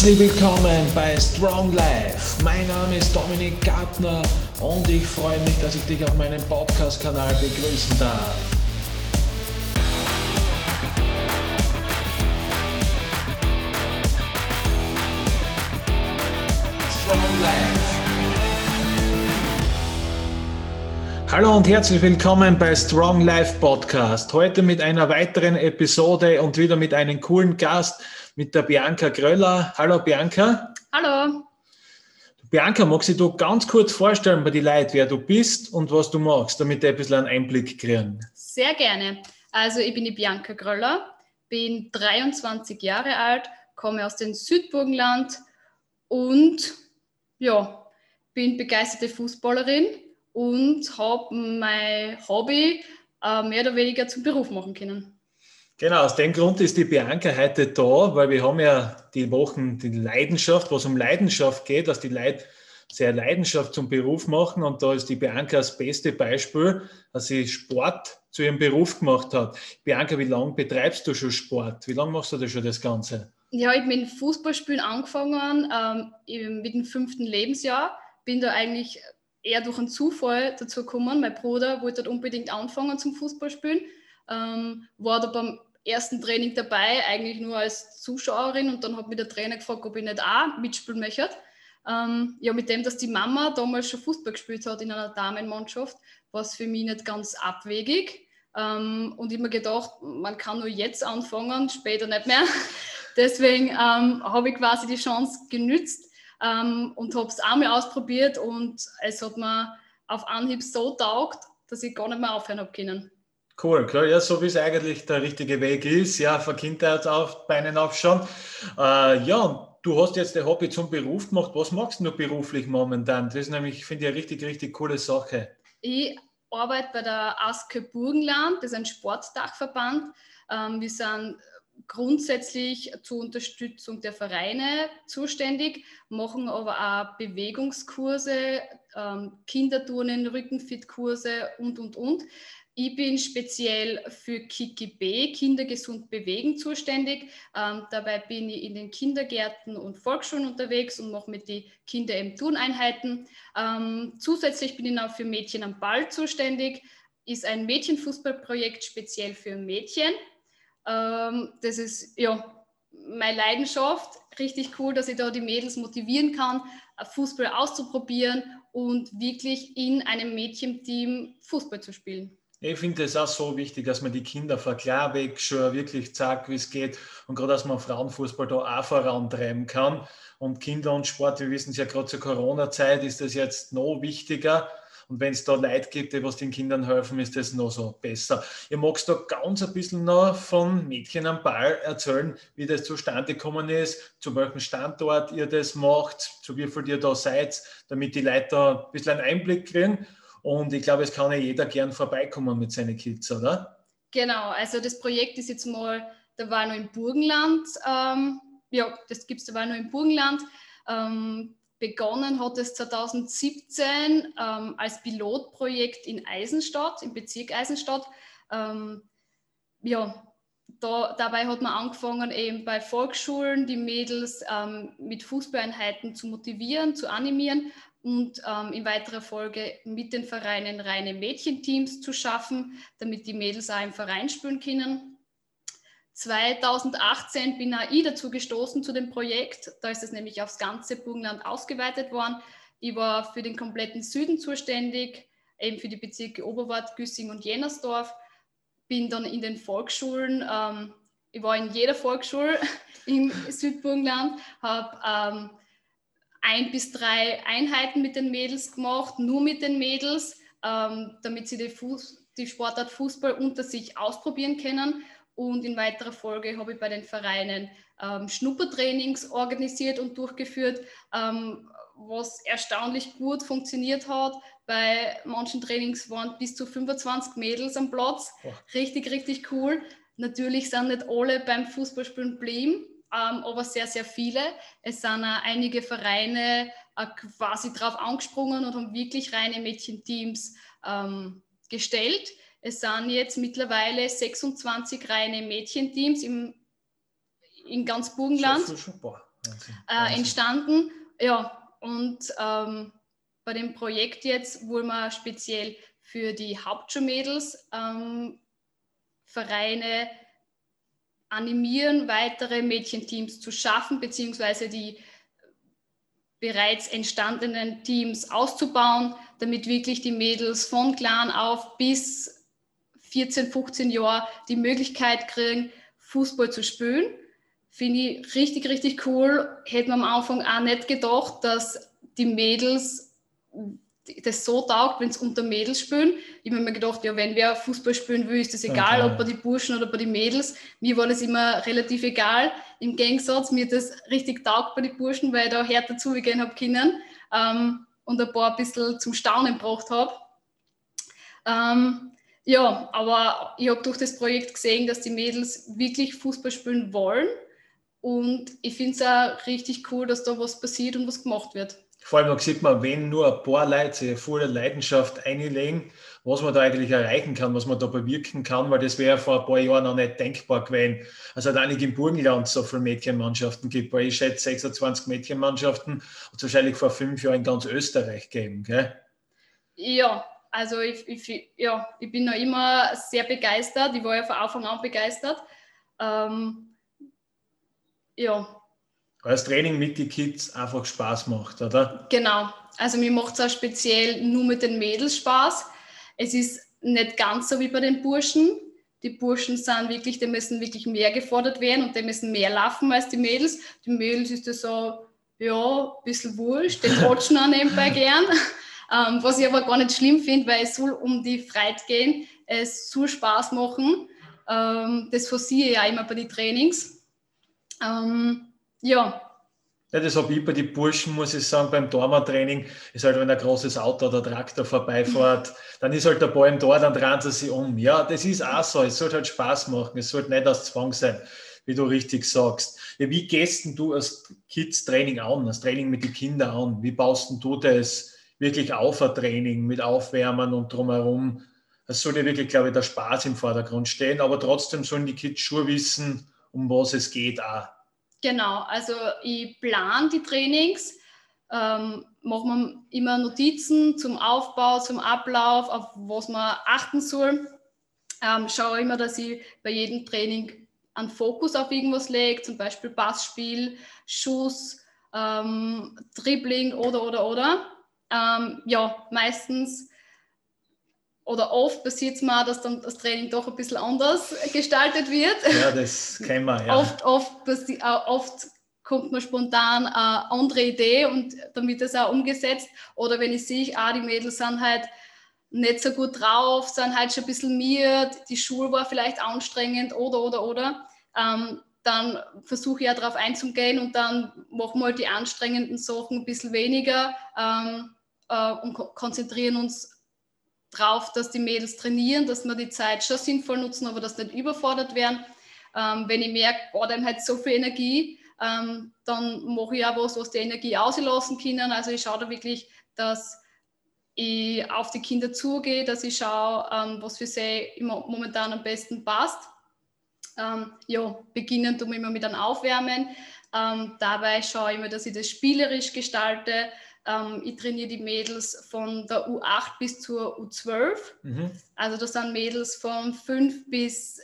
Herzlich willkommen bei Strong Life. Mein Name ist Dominik Gartner und ich freue mich, dass ich dich auf meinem Podcast-Kanal begrüßen darf. Strong Life. Hallo und herzlich willkommen bei Strong Life Podcast. Heute mit einer weiteren Episode und wieder mit einem coolen Gast mit der Bianca Gröller. Hallo Bianca. Hallo. Bianca, magst du ganz kurz vorstellen bei die Leuten, wer du bist und was du machst, damit die ein bisschen einen Einblick kriegen? Sehr gerne. Also ich bin die Bianca Gröller, bin 23 Jahre alt, komme aus dem Südburgenland und ja, bin begeisterte Fußballerin und habe mein Hobby äh, mehr oder weniger zum Beruf machen können. Genau, aus dem Grund ist die Bianca heute da, weil wir haben ja die Wochen die Leidenschaft, was um Leidenschaft geht, dass die Leute sehr Leidenschaft zum Beruf machen und da ist die Bianca das beste Beispiel, dass sie Sport zu ihrem Beruf gemacht hat. Bianca, wie lange betreibst du schon Sport? Wie lange machst du das schon das Ganze? Ja, ich habe mit Fußballspielen angefangen ähm, mit dem fünften Lebensjahr. Bin da eigentlich eher durch einen Zufall dazu gekommen. Mein Bruder wollte dort unbedingt anfangen zum Fußballspielen. Ähm, war da beim ersten Training dabei, eigentlich nur als Zuschauerin und dann hat mich der Trainer gefragt, ob ich nicht auch mitspielen möchte. Ähm, ja, mit dem, dass die Mama damals schon Fußball gespielt hat in einer Damenmannschaft, war es für mich nicht ganz abwegig. Ähm, und ich mir gedacht, man kann nur jetzt anfangen, später nicht mehr. Deswegen ähm, habe ich quasi die Chance genützt ähm, und habe es einmal ausprobiert und es hat mir auf Anhieb so taugt, dass ich gar nicht mehr aufhören habe können. Cool, klar, ja, so wie es eigentlich der richtige Weg ist, ja, von Kindheit auf Beinen aufschauen. Äh, ja, du hast jetzt dein Hobby zum Beruf gemacht. Was machst du beruflich momentan? Das ist nämlich, finde ich, eine richtig, richtig coole Sache. Ich arbeite bei der Aske Burgenland, das ist ein Sportdachverband. Ähm, wir sind grundsätzlich zur Unterstützung der Vereine zuständig, machen aber auch Bewegungskurse, ähm, Kinderturnen, Rückenfitkurse und, und, und. Ich bin speziell für Kiki B, Kinder gesund bewegen, zuständig. Ähm, dabei bin ich in den Kindergärten und Volksschulen unterwegs und mache mit den Kindern eben Turneinheiten. Ähm, zusätzlich bin ich auch für Mädchen am Ball zuständig. Ist ein Mädchenfußballprojekt speziell für Mädchen. Ähm, das ist ja meine Leidenschaft. Richtig cool, dass ich da die Mädels motivieren kann, Fußball auszuprobieren und wirklich in einem Mädchenteam Fußball zu spielen. Ich finde es auch so wichtig, dass man die Kinder von klar weg schon wirklich zeigt, wie es geht und gerade, dass man Frauenfußball da auch vorantreiben kann. Und Kinder und Sport, wir wissen es ja gerade zur Corona-Zeit, ist das jetzt noch wichtiger. Und wenn es da Leute gibt, die was den Kindern helfen, ist das noch so besser. Ihr magst da ganz ein bisschen noch von Mädchen am Ball erzählen, wie das zustande gekommen ist, zu welchem Standort ihr das macht, zu wie viel ihr da seid, damit die Leute da ein bisschen einen Einblick kriegen. Und ich glaube, es kann ja jeder gern vorbeikommen mit seinen Kids, oder? Genau, also das Projekt ist jetzt mal, da war noch im Burgenland, ähm, ja, das gibt es da war noch im Burgenland. Ähm, begonnen hat es 2017 ähm, als Pilotprojekt in Eisenstadt, im Bezirk Eisenstadt. Ähm, ja, da, dabei hat man angefangen, eben bei Volksschulen die Mädels ähm, mit Fußballeinheiten zu motivieren, zu animieren, und ähm, in weiterer Folge mit den Vereinen reine Mädchenteams zu schaffen, damit die Mädels auch im Verein spielen können. 2018 bin auch ich dazu gestoßen zu dem Projekt. Da ist es nämlich aufs ganze Burgenland ausgeweitet worden. Ich war für den kompletten Süden zuständig, eben für die Bezirke Oberwart, Güssing und Jennersdorf. Bin dann in den Volksschulen, ähm, ich war in jeder Volksschule im Südburgenland, habe ähm, ein bis drei Einheiten mit den Mädels gemacht, nur mit den Mädels, ähm, damit sie die, Fuß, die, Sportart Fußball unter sich ausprobieren können. Und in weiterer Folge habe ich bei den Vereinen ähm, Schnuppertrainings organisiert und durchgeführt, ähm, was erstaunlich gut funktioniert hat. Bei manchen Trainings waren bis zu 25 Mädels am Platz. Richtig, richtig cool. Natürlich sind nicht alle beim Fußballspielen geblieben, ähm, aber sehr, sehr viele. Es sind auch einige Vereine äh, quasi drauf angesprungen und haben wirklich reine Mädchenteams ähm, gestellt. Es sind jetzt mittlerweile 26 reine Mädchenteams im, in ganz Burgenland. äh, entstanden. Ja, und ähm, bei dem Projekt jetzt, wo wir speziell für die Hauptschulmädels ähm, Vereine animieren, weitere Mädchenteams zu schaffen, beziehungsweise die bereits entstandenen Teams auszubauen, damit wirklich die Mädels von klein auf bis 14, 15 Jahre die Möglichkeit kriegen, Fußball zu spielen. Finde ich richtig, richtig cool. Hätte man am Anfang auch nicht gedacht, dass die Mädels das so taugt, wenn es unter Mädels spielen. Ich habe mir gedacht, ja, wenn wer Fußball spielen will, ist das egal, okay. ob bei die Burschen oder bei den Mädels. Mir war das immer relativ egal. Im Gegensatz, mir das richtig taugt bei den Burschen, weil ich da härter zugehen habe können ähm, und ein paar ein bisschen zum Staunen gebracht habe. Ähm, ja, aber ich habe durch das Projekt gesehen, dass die Mädels wirklich Fußball spielen wollen. Und ich finde es auch richtig cool, dass da was passiert und was gemacht wird. Vor allem sieht man, wenn nur ein paar Leute sich voller Leidenschaft einlegen, was man da eigentlich erreichen kann, was man da bewirken kann, weil das wäre vor ein paar Jahren noch nicht denkbar gewesen. Also da nicht im Burgenland so viele Mädchenmannschaften gibt, weil ich schätze 26 Mädchenmannschaften hat es wahrscheinlich vor fünf Jahren in ganz Österreich gell? Ja, also ich, ich, ja, ich bin noch immer sehr begeistert. Ich war ja von Anfang an begeistert. Ähm, ja, weil das Training mit den Kids einfach Spaß macht, oder? Genau. Also mir macht es auch speziell nur mit den Mädels Spaß. Es ist nicht ganz so wie bei den Burschen. Die Burschen sind wirklich, die müssen wirklich mehr gefordert werden und die müssen mehr laufen als die Mädels. Die Mädels ist das so, ja, ein bisschen wurscht, die trotschen auch nebenbei gern. Ähm, was ich aber gar nicht schlimm finde, weil es soll um die Freiheit gehen, es soll Spaß machen. Ähm, das forciere ich ja immer bei den Trainings. Ähm, ja. Ja, das habe ich bei den Burschen, muss ich sagen, beim Dormer-Training ist halt, wenn ein großes Auto oder Traktor vorbeifährt, dann ist halt der Ball im Tor, dann drehen sie sich um. Ja, das ist auch so. Es sollte halt Spaß machen. Es sollte nicht aus Zwang sein, wie du richtig sagst. Ja, wie gehst du als Kids-Training an, das Training mit den Kindern an? Wie baust du das wirklich auf, ein Training mit Aufwärmen und drumherum? Es sollte wirklich, glaube ich, der Spaß im Vordergrund stehen, aber trotzdem sollen die Kids schon wissen, um was es geht auch. Genau, also ich plane die Trainings, ähm, mache mir immer Notizen zum Aufbau, zum Ablauf, auf was man achten soll. Ähm, schaue immer, dass ich bei jedem Training einen Fokus auf irgendwas lege, zum Beispiel Passspiel, Schuss, ähm, Dribbling oder, oder, oder. Ähm, ja, meistens oder oft passiert es mal, dass dann das Training doch ein bisschen anders gestaltet wird. Ja, das kennen wir, ja. Oft, oft, äh, oft kommt mir spontan eine andere Idee und dann wird das auch umgesetzt. Oder wenn ich sehe, ah, die Mädels sind halt nicht so gut drauf, sind halt schon ein bisschen miert, die Schule war vielleicht anstrengend oder, oder, oder. Ähm, dann versuche ich ja darauf einzugehen und dann machen wir halt die anstrengenden Sachen ein bisschen weniger ähm, äh, und ko konzentrieren uns drauf, dass die Mädels trainieren, dass wir die Zeit schon sinnvoll nutzen, aber dass nicht überfordert werden. Ähm, wenn ich merke, boah, dann hat so viel Energie, ähm, dann mache ich auch was, was die Energie auslassen können. Also ich schaue da wirklich, dass ich auf die Kinder zugehe, dass ich schaue, ähm, was für sie immer momentan am besten passt. Ähm, ja, beginnen tun wir immer mit einem Aufwärmen. Ähm, dabei schaue ich immer, dass ich das spielerisch gestalte, ähm, ich trainiere die Mädels von der U8 bis zur U12. Mhm. Also das sind Mädels von 5 bis.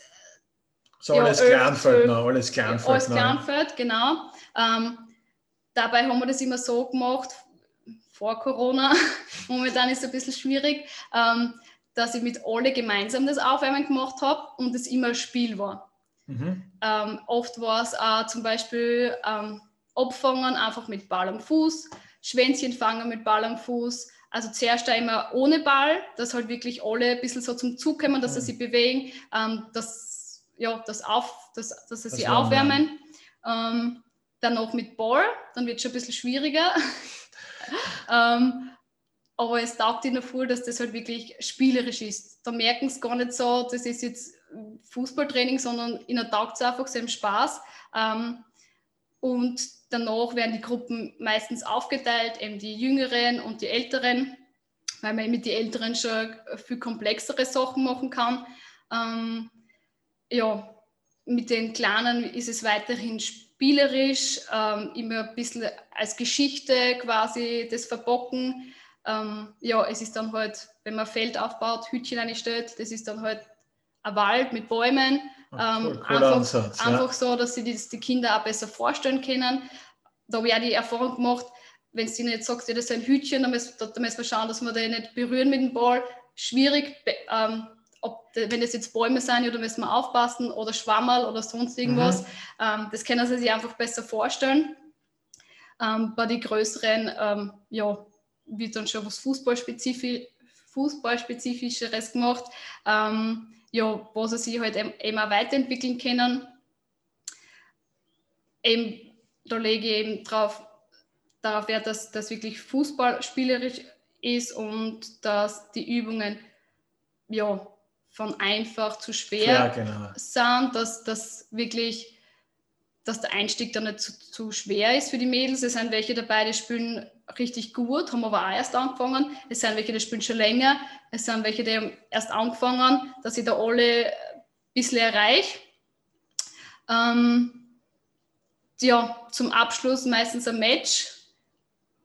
So ja, alles Kleinfeld noch, alles Kleinfeld. Alles Kleinfeld, genau. Ähm, dabei haben wir das immer so gemacht, vor Corona, momentan ist es ein bisschen schwierig, ähm, dass ich mit alle gemeinsam das Aufwärmen gemacht habe und es immer ein Spiel war. Mhm. Ähm, oft war es auch zum Beispiel ähm, Abfangen einfach mit Ball am Fuß, Schwänzchen fangen mit Ball am Fuß. Also zuerst einmal ohne Ball, dass halt wirklich alle ein bisschen so zum Zug kommen, dass sie sich bewegen, ähm, dass, ja, das auf, dass, dass sie das sich aufwärmen. Ähm, dann noch mit Ball, dann wird es schon ein bisschen schwieriger. ähm, aber es taugt ihnen voll, dass das halt wirklich spielerisch ist. Da merken sie gar nicht so, das ist jetzt Fußballtraining, sondern ihnen taugt es einfach, sie haben Spaß. Ähm, und danach werden die Gruppen meistens aufgeteilt, eben die Jüngeren und die Älteren, weil man mit den Älteren schon viel komplexere Sachen machen kann. Ähm, ja, mit den Kleinen ist es weiterhin spielerisch, ähm, immer ein bisschen als Geschichte quasi das verbocken. Ähm, ja, es ist dann halt, wenn man Feld aufbaut, Hütchen einstellt, das ist dann halt ein Wald mit Bäumen. Ah, cool, ähm, einfach, Ansatz, ja. einfach so, dass sie das die Kinder auch besser vorstellen können. Da habe ich auch die Erfahrung gemacht, wenn du nicht sagst, ja, das ist ein Hütchen, dann müssen, dann müssen wir schauen, dass wir den nicht berühren mit dem Ball. Schwierig, ähm, ob, wenn das jetzt Bäume sind, oder müssen wir aufpassen oder Schwammerl oder sonst irgendwas. Mhm. Ähm, das können sie sich einfach besser vorstellen. Ähm, bei den größeren, ähm, ja, wird dann schon was Fußballspezifisch, Fußballspezifischeres gemacht, ähm, ja, wo sie sich halt eben auch weiterentwickeln können. Eben, da lege ich eben drauf, darauf Wert, dass das wirklich Fußball spielerisch ist und dass die Übungen ja, von einfach zu schwer ja, genau. sind, dass das wirklich dass der Einstieg dann nicht zu, zu, schwer ist für die Mädels. Es sind welche dabei, die spielen richtig gut, haben aber auch erst angefangen. Es sind welche, die spielen schon länger. Es sind welche, die haben erst angefangen, dass ich da alle ein bisschen erreiche. Ähm, ja, zum Abschluss meistens ein Match.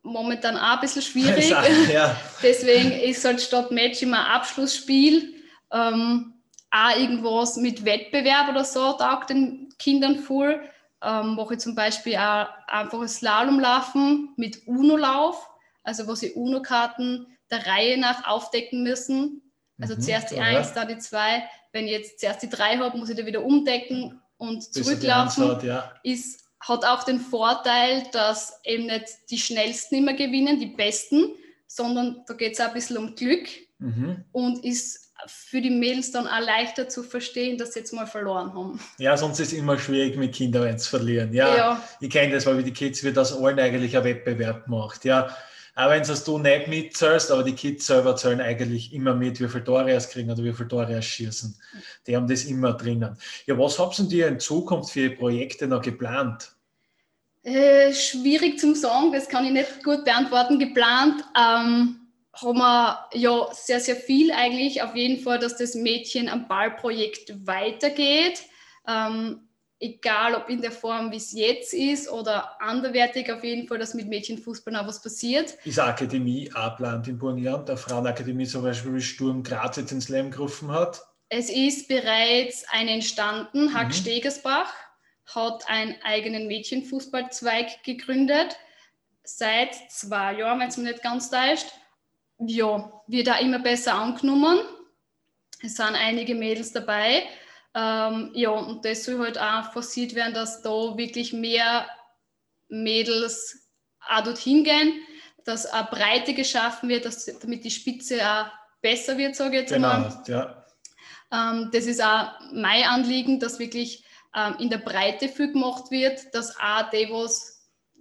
Momentan auch ein bisschen schwierig. Ja. Deswegen ist halt statt Match immer ein Abschlussspiel. Ähm, auch irgendwas mit Wettbewerb oder so taugt den Kindern voll ähm, mache ich zum Beispiel auch einfach ein Slalomlaufen mit UNO-Lauf, also wo sie UNO-Karten der Reihe nach aufdecken müssen. Also mhm, zuerst die ja. 1, dann die 2. Wenn ich jetzt zuerst die 3 habe, muss ich da wieder umdecken und zurücklaufen. Anschaut, ja. ist, hat auch den Vorteil, dass eben nicht die Schnellsten immer gewinnen, die Besten, sondern da geht es auch ein bisschen um Glück mhm. und ist für die Mädels dann auch leichter zu verstehen, dass sie jetzt mal verloren haben. Ja, sonst ist es immer schwierig mit Kindern zu verlieren. Ja, ja. ich kenne das, weil wie die Kids wird aus allen eigentlich ein Wettbewerb gemacht. Ja, auch wenn es du nicht mitzählst, aber die Kids selber zählen eigentlich immer mit, wie viele Tore es kriegen oder wie viele Tore es schießen. Die haben das immer drinnen. Ja, was habt ihr in Zukunft für Projekte noch geplant? Äh, schwierig zum sagen, das kann ich nicht gut beantworten. Geplant ähm, haben wir ja sehr, sehr viel eigentlich. Auf jeden Fall, dass das Mädchen am Ballprojekt weitergeht. Ähm, egal ob in der Form, wie es jetzt ist oder anderwertig, auf jeden Fall, dass mit Mädchenfußball noch was passiert. Ist eine Akademie plant in Burgenland, der Frauenakademie zum Beispiel, wie Sturm Graz jetzt ins Leben gerufen hat? Es ist bereits eine entstanden. Hack mhm. Stegersbach hat einen eigenen Mädchenfußballzweig gegründet. Seit zwei Jahren, wenn es mir nicht ganz täuscht ja, wird da immer besser angenommen. Es sind einige Mädels dabei. Ähm, ja, und das soll halt auch forciert werden, dass da wirklich mehr Mädels auch dorthin gehen, dass eine Breite geschaffen wird, dass, damit die Spitze auch besser wird, sage ich jetzt genau, einmal. Ja. Ähm, das ist auch mein Anliegen, dass wirklich ähm, in der Breite viel gemacht wird, dass auch die, was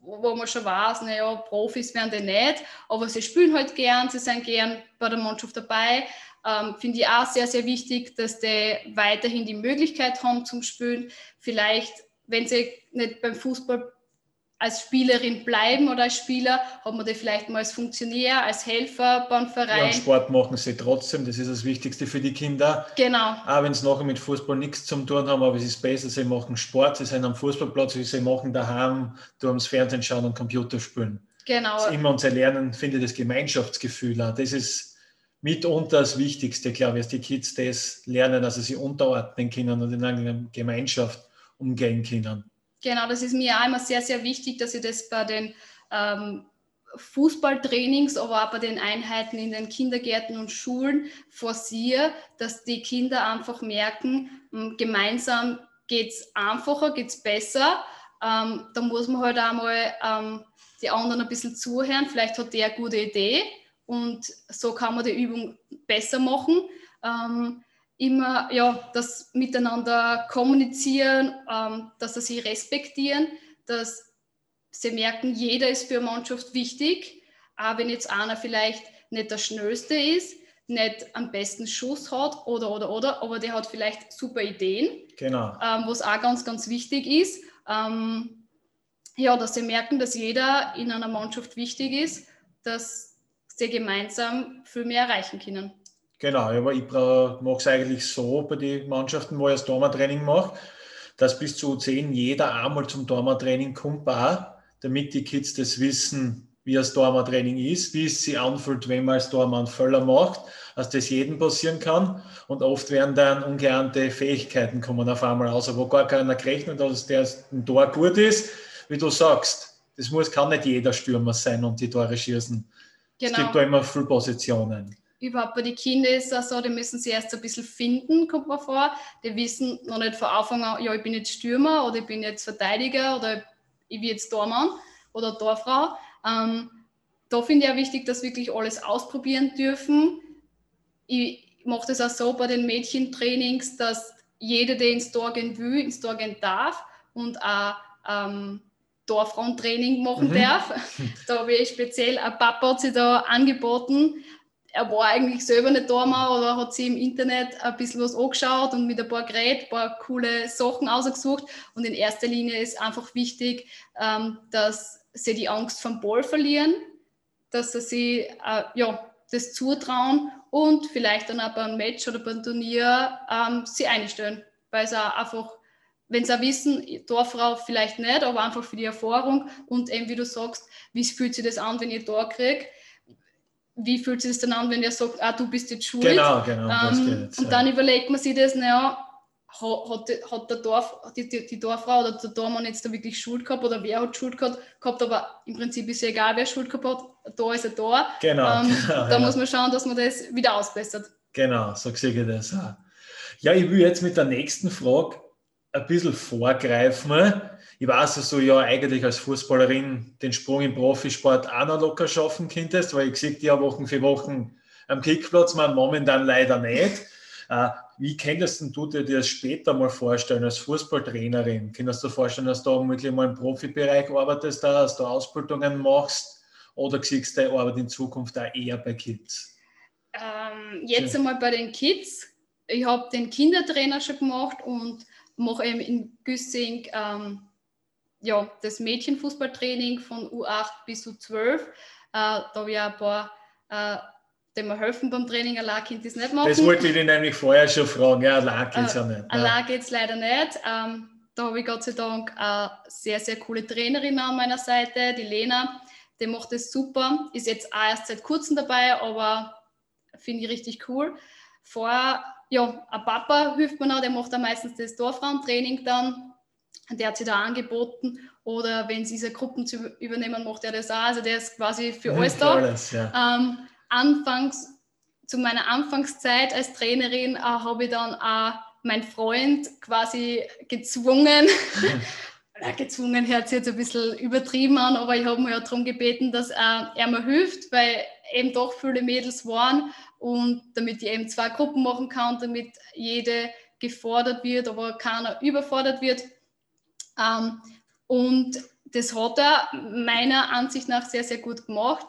wo man schon weiß, naja, Profis werden die nicht, aber sie spielen halt gern, sie sind gern bei der Mannschaft dabei. Ähm, Finde ich auch sehr, sehr wichtig, dass die weiterhin die Möglichkeit haben zum Spielen. Vielleicht, wenn sie nicht beim Fußball als Spielerin bleiben oder als Spieler, hat man die vielleicht mal als Funktionär, als Helfer beim Verein. Ja, und Sport machen sie trotzdem, das ist das Wichtigste für die Kinder. Genau. Auch wenn sie nachher mit Fußball nichts zu tun haben, aber es ist besser, sie machen Sport, sie sind am Fußballplatz, sie machen daheim, du ums Fernsehen schauen und Computer spielen. Genau. Das immer und sie lernen, finde ich, das Gemeinschaftsgefühl auch. Das ist mitunter das Wichtigste, glaube ich, dass die Kids das lernen, also sie unterordnen können und in einer Gemeinschaft umgehen können. Genau, das ist mir immer sehr, sehr wichtig, dass ich das bei den ähm, Fußballtrainings, aber auch bei den Einheiten in den Kindergärten und Schulen forciere, dass die Kinder einfach merken, hm, gemeinsam geht es einfacher, geht es besser. Ähm, da muss man halt auch mal ähm, die anderen ein bisschen zuhören. Vielleicht hat der eine gute Idee und so kann man die Übung besser machen. Ähm, immer ja, das miteinander kommunizieren, ähm, dass sie sich respektieren, dass sie merken, jeder ist für eine Mannschaft wichtig, auch wenn jetzt einer vielleicht nicht der Schnellste ist, nicht am besten Schuss hat oder oder oder, aber der hat vielleicht super Ideen, genau. ähm, was auch ganz, ganz wichtig ist. Ähm, ja, dass sie merken, dass jeder in einer Mannschaft wichtig ist, dass sie gemeinsam viel mehr erreichen können. Genau, aber ich mache es eigentlich so bei den Mannschaften, wo ich das Training mache, dass bis zu U10 jeder einmal zum Dormer-Training kommt, damit die Kids das wissen, wie das Dormer-Training ist, wie es sich anfühlt, wenn man als Dormer einen Völler macht, dass das jedem passieren kann. Und oft werden dann ungeahnte Fähigkeiten kommen auf einmal raus, wo gar keiner gerechnet hat, dass der ein Tor gut ist. Wie du sagst, das muss, kann nicht jeder Stürmer sein und die Tore schießen. Genau. Es gibt da immer viele Positionen. Überhaupt bei den Kindern ist es so, die müssen sie erst ein bisschen finden, kommt mir vor. Die wissen noch nicht von Anfang an, ja, ich bin jetzt Stürmer oder ich bin jetzt Verteidiger oder ich bin jetzt Tormann oder Torfrau. Ähm, da finde ich auch wichtig, dass wirklich alles ausprobieren dürfen. Ich mache das auch so bei den Mädchentrainings, dass jeder, der ins Tor gehen will, ins Tor gehen darf und auch ähm, Torfrauentraining machen mhm. darf. Da habe ich speziell, ein Papa hat sich da angeboten. Er war eigentlich selber nicht Tormann oder hat sich im Internet ein bisschen was angeschaut und mit ein paar Geräten, ein paar coole Sachen ausgesucht. Und in erster Linie ist einfach wichtig, ähm, dass sie die Angst vom Ball verlieren, dass sie sich äh, ja, das zutrauen und vielleicht dann auch beim Match oder beim Turnier ähm, sie einstellen, weil sie einfach, wenn sie auch wissen, Torfrau vielleicht nicht, aber einfach für die Erfahrung und eben wie du sagst, wie fühlt sich das an, wenn ihr Tor kriegt, wie fühlt sich das dann an, wenn ihr sagt, ah, du bist jetzt schuld. Genau, genau. Ähm, jetzt, und dann ja. überlegt man sich das, naja, hat, hat der Dorf, die, die, die, Dorffrau oder der Dorfmann jetzt da wirklich Schuld gehabt oder wer hat Schuld gehabt, gehabt aber im Prinzip ist ja egal, wer Schuld gehabt hat, da ist er da. Genau. Ähm, genau da ja. muss man schauen, dass man das wieder ausbessert. Genau, so sehe ich das auch. Ja, ich will jetzt mit der nächsten Frage ein bisschen vorgreifen. Ich weiß, dass du ja eigentlich als Fußballerin den Sprung im Profisport auch noch locker schaffen könntest, weil ich sehe dich ja Wochen für Wochen am Kickplatz, man momentan leider nicht. Äh, wie könntest du dir das später mal vorstellen als Fußballtrainerin? Könntest du dir vorstellen, dass du wirklich mal im Profibereich arbeitest, dass du Ausbildungen machst oder siehst du deine Arbeit in Zukunft auch eher bei Kids? Ähm, jetzt einmal bei den Kids. Ich habe den Kindertrainer schon gemacht und mache eben in Güssing ähm, ja, das Mädchenfußballtraining von U8 bis U12. Äh, da habe ich ein paar äh, dem wir helfen beim Training, allein könnt es nicht machen. Das wollte ich dir nämlich vorher schon fragen, ja, allein geht es ja nicht. Allein geht es leider nicht. Ähm, da habe ich Gott sei Dank eine sehr, sehr coole Trainerin an meiner Seite, die Lena. Die macht das super, ist jetzt auch erst seit kurzem dabei, aber finde ich richtig cool. Vorher, ja, ein Papa hilft mir noch, der macht dann meistens das Dorfraumentraining dann. Der hat sich da angeboten. Oder wenn sie diese Gruppen zu übernehmen, macht er das auch. Also der ist quasi für alles da. Alles, ja. ähm, anfangs, zu meiner Anfangszeit als Trainerin, äh, habe ich dann auch meinen Freund quasi gezwungen, ja, gezwungen hört sich jetzt ein bisschen übertrieben an, aber ich habe mir ja darum gebeten, dass er, er mir hilft, weil eben doch viele Mädels waren und damit ich eben zwei Gruppen machen kann, damit jede gefordert wird, aber keiner überfordert wird. Ähm, und das hat er meiner Ansicht nach sehr, sehr gut gemacht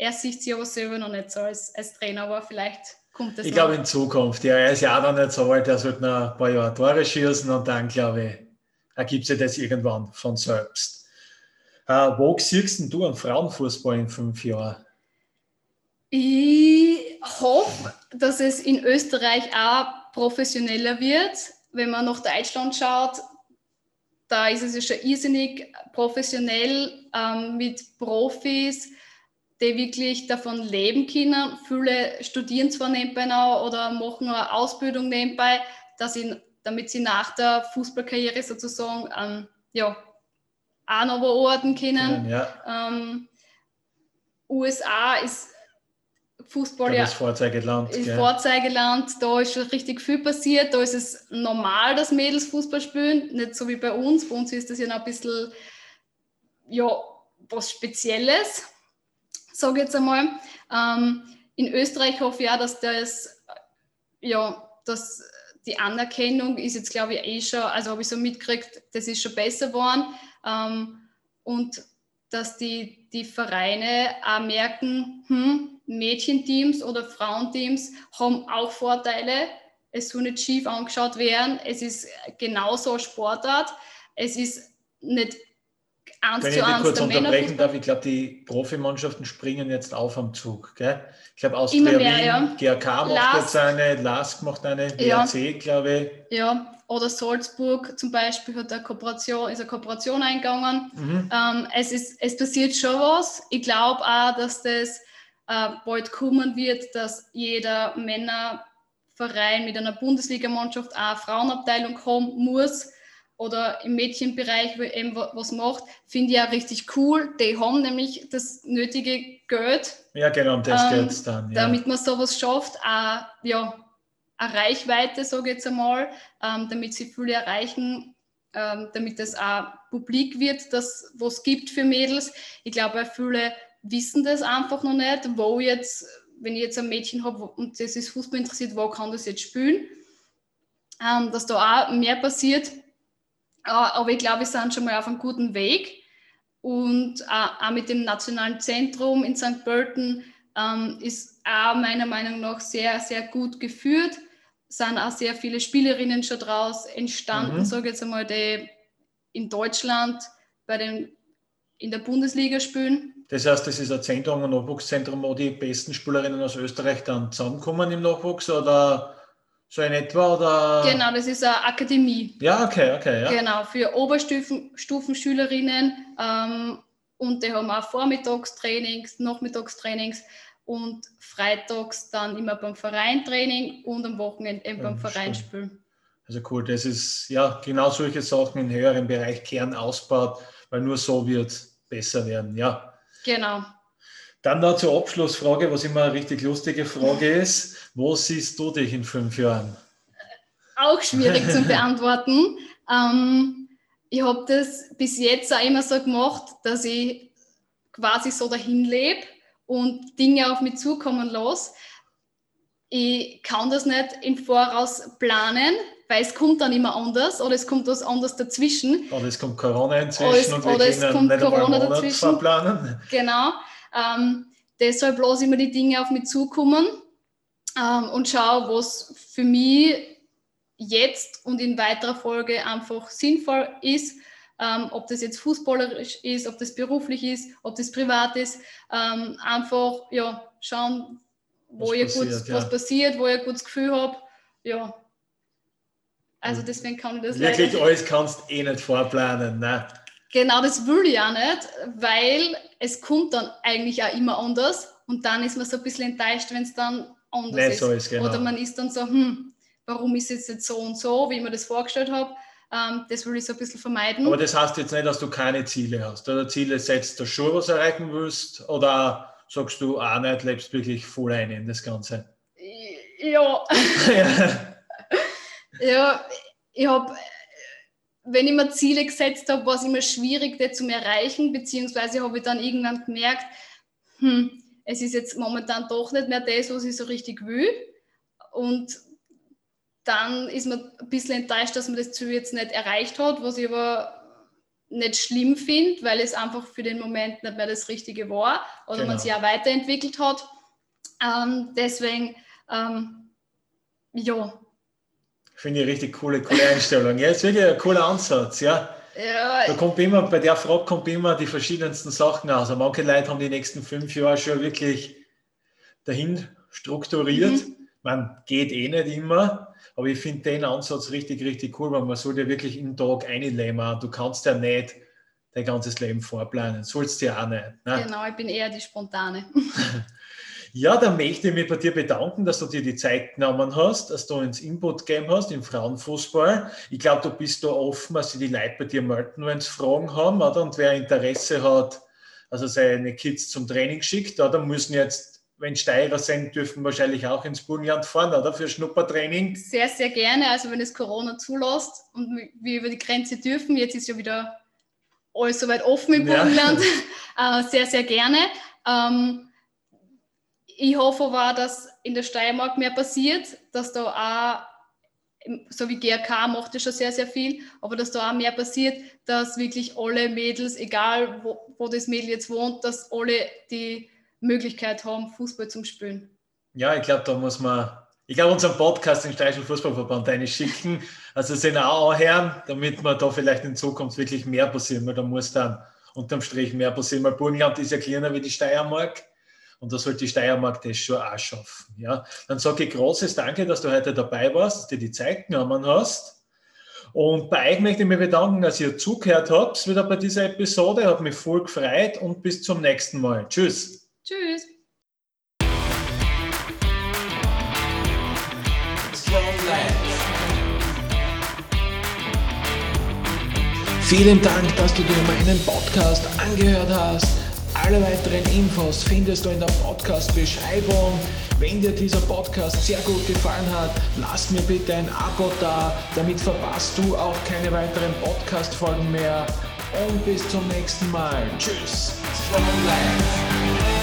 er sieht sich aber selber noch nicht so als, als Trainer, aber vielleicht kommt das Ich glaube in Zukunft, ja, er ist ja auch noch nicht so alt, er sollte noch ein paar Jahre Tore schießen und dann, glaube ich, ergibt sich das irgendwann von selbst. Uh, wo siehst du einen Frauenfußball in fünf Jahren? Ich hoffe, dass es in Österreich auch professioneller wird. Wenn man nach Deutschland schaut, da ist es ja schon irrsinnig professionell ähm, mit Profis die wirklich davon leben können. Viele studieren zwar nebenbei noch oder machen eine Ausbildung nebenbei, dass sie, damit sie nach der Fußballkarriere sozusagen ähm, ja, auch noch bearbeiten können. Ja. Ähm, USA ist Fußball ja das Vorzeigeland. Ist Vorzeigeland, da ist schon richtig viel passiert. Da ist es normal, dass Mädels Fußball spielen, nicht so wie bei uns. Bei uns ist das ja noch ein bisschen ja, was Spezielles sage ich jetzt einmal. Ähm, in Österreich hoffe ich auch, dass das, ja, dass die Anerkennung ist jetzt, glaube ich, eh schon, also habe ich so mitgekriegt, das ist schon besser geworden. Ähm, und dass die, die Vereine auch merken, hm, Mädchenteams oder Frauenteams haben auch Vorteile. Es soll nicht schief angeschaut werden. Es ist genauso eine Sportart. Es ist nicht eins Wenn zu ich eins kurz unterbrechen darf, ich glaube, die Profimannschaften springen jetzt auf am Zug. Gell? Ich glaube, Austria mehr, Wien, ja. GAK macht Lask. jetzt eine, LASK macht eine, WRC, ja. glaube ich. Ja, oder Salzburg zum Beispiel hat eine Kooperation, ist eine Kooperation eingegangen. Mhm. Ähm, es, ist, es passiert schon was. Ich glaube auch, dass das äh, bald kommen wird, dass jeder Männerverein mit einer Bundesligamannschaft auch eine Frauenabteilung haben muss oder im Mädchenbereich eben was macht, finde ich ja richtig cool. Die haben nämlich das nötige Geld. Ja, genau, um das ähm, geht dann. Ja. Damit man sowas schafft, auch, ja, eine Reichweite, sage ich jetzt einmal, ähm, damit sie viele erreichen, ähm, damit es auch publik wird, dass was gibt für Mädels. Ich glaube, viele wissen das einfach noch nicht, wo jetzt, wenn ich jetzt ein Mädchen habe und das ist Fußball interessiert, wo kann das jetzt spielen, ähm, dass da auch mehr passiert aber ich glaube, wir sind schon mal auf einem guten Weg. Und auch mit dem Nationalen Zentrum in St. Pölten ähm, ist auch meiner Meinung nach sehr, sehr gut geführt. Sind auch sehr viele Spielerinnen schon daraus entstanden, mhm. sage ich jetzt einmal, die in Deutschland bei den, in der Bundesliga spielen. Das heißt, das ist ein Zentrum, ein Nachwuchszentrum, wo die besten Spielerinnen aus Österreich dann zusammenkommen im Nachwuchs oder so in etwa? Oder? Genau, das ist eine Akademie. Ja, okay, okay. Ja. Genau, für Oberstufenschülerinnen. Ähm, und die haben auch Vormittagstrainings, Nachmittagstrainings und freitags dann immer beim Vereintraining und am Wochenende eben beim ja, Vereinspiel. Also cool, das ist ja genau solche Sachen im höheren Bereich Kern ausbaut, weil nur so wird es besser werden, ja. Genau. Dann noch zur Abschlussfrage, was immer eine richtig lustige Frage ist. Wo siehst du dich in fünf Jahren? Auch schwierig zu beantworten. Ähm, ich habe das bis jetzt auch immer so gemacht, dass ich quasi so dahin lebe und Dinge auf mich zukommen lasse. Ich kann das nicht im Voraus planen, weil es kommt dann immer anders oder es kommt was anderes dazwischen. Oder es kommt Corona inzwischen oder es, und wir oder es kommt Corona dazwischen. Verplanen. Genau. Ähm, deshalb lasse ich mir die Dinge auf mich zukommen ähm, und schaue, was für mich jetzt und in weiterer Folge einfach sinnvoll ist. Ähm, ob das jetzt fußballerisch ist, ob das beruflich ist, ob das privat ist. Ähm, einfach ja, schauen, wo was, ihr passiert, gut, ja. was passiert, wo ihr ein gutes Gefühl habt. Ja. Also deswegen kann ich das Wirklich alles kannst du eh nicht vorplanen. Ne? Genau, das will ich auch nicht, weil es kommt dann eigentlich auch immer anders und dann ist man so ein bisschen enttäuscht, wenn es dann anders nicht ist. So ist genau. Oder man ist dann so, hm, warum ist es jetzt so und so, wie ich mir das vorgestellt habe. Ähm, das will ich so ein bisschen vermeiden. Aber das heißt jetzt nicht, dass du keine Ziele hast. Oder Ziele setzt du schon, was erreichen willst? Oder sagst du auch nicht, lebst wirklich voll ein in das Ganze? Ja. ja. ja, ich habe wenn ich mir Ziele gesetzt habe, war es immer schwierig, die zu erreichen, beziehungsweise habe ich dann irgendwann gemerkt, hm, es ist jetzt momentan doch nicht mehr das, was ich so richtig will. Und dann ist man ein bisschen enttäuscht, dass man das Ziel jetzt nicht erreicht hat, was ich aber nicht schlimm finde, weil es einfach für den Moment nicht mehr das Richtige war oder genau. man sich auch weiterentwickelt hat. Ähm, deswegen, ähm, ja, Finde ich richtig coole, coole Einstellung. Ja, ist wirklich ein cooler Ansatz, ja. Ja. Da kommt immer, bei der Frage kommt immer die verschiedensten Sachen aus. Also manche Leute haben die nächsten fünf Jahre schon wirklich dahin strukturiert. Mhm. Man geht eh nicht immer, aber ich finde den Ansatz richtig, richtig cool, weil man soll ja wirklich im Tag einleben. Du kannst ja nicht dein ganzes Leben vorplanen. Sollst du ja auch nicht. Ne? Genau, ich bin eher die Spontane. Ja, dann möchte ich mich bei dir bedanken, dass du dir die Zeit genommen hast, dass du uns Input gegeben hast im Frauenfußball. Ich glaube, du bist da offen, dass sie die Leute bei dir melden, wenn sie Fragen haben oder? und wer Interesse hat, also seine Kids zum Training schickt. Oder müssen jetzt, wenn Steirer sind, dürfen wahrscheinlich auch ins Burgenland fahren, oder? Für Schnuppertraining. Sehr, sehr gerne. Also wenn es Corona zulässt und wir über die Grenze dürfen, jetzt ist ja wieder alles soweit offen im Burgenland, ja. Äh, sehr, sehr gerne. Ähm, ich hoffe aber, dass in der Steiermark mehr passiert, dass da auch, so wie GRK macht das schon sehr, sehr viel, aber dass da auch mehr passiert, dass wirklich alle Mädels, egal wo, wo das Mädel jetzt wohnt, dass alle die Möglichkeit haben, Fußball zu spielen. Ja, ich glaube, da muss man, ich glaube, unseren Podcast im Steirischen Fußballverband eine schicken, also sind auch anhören, damit man da vielleicht in Zukunft wirklich mehr passieren, weil da muss dann unterm Strich mehr passieren, weil Burgenland ist ja kleiner wie die Steiermark und da sollte die Steiermark das schon auch schaffen. Ja? Dann sage ich großes Danke, dass du heute dabei warst, dass du dir die Zeit genommen hast. Und bei euch möchte ich mich bedanken, dass ihr zugehört habt wieder bei dieser Episode. Hat mich voll gefreut und bis zum nächsten Mal. Tschüss. Tschüss. Vielen Dank, dass du dir meinen Podcast angehört hast. Alle weiteren Infos findest du in der Podcast-Beschreibung. Wenn dir dieser Podcast sehr gut gefallen hat, lass mir bitte ein Abo da, damit verpasst du auch keine weiteren Podcast-Folgen mehr. Und bis zum nächsten Mal. Tschüss. Strong Life.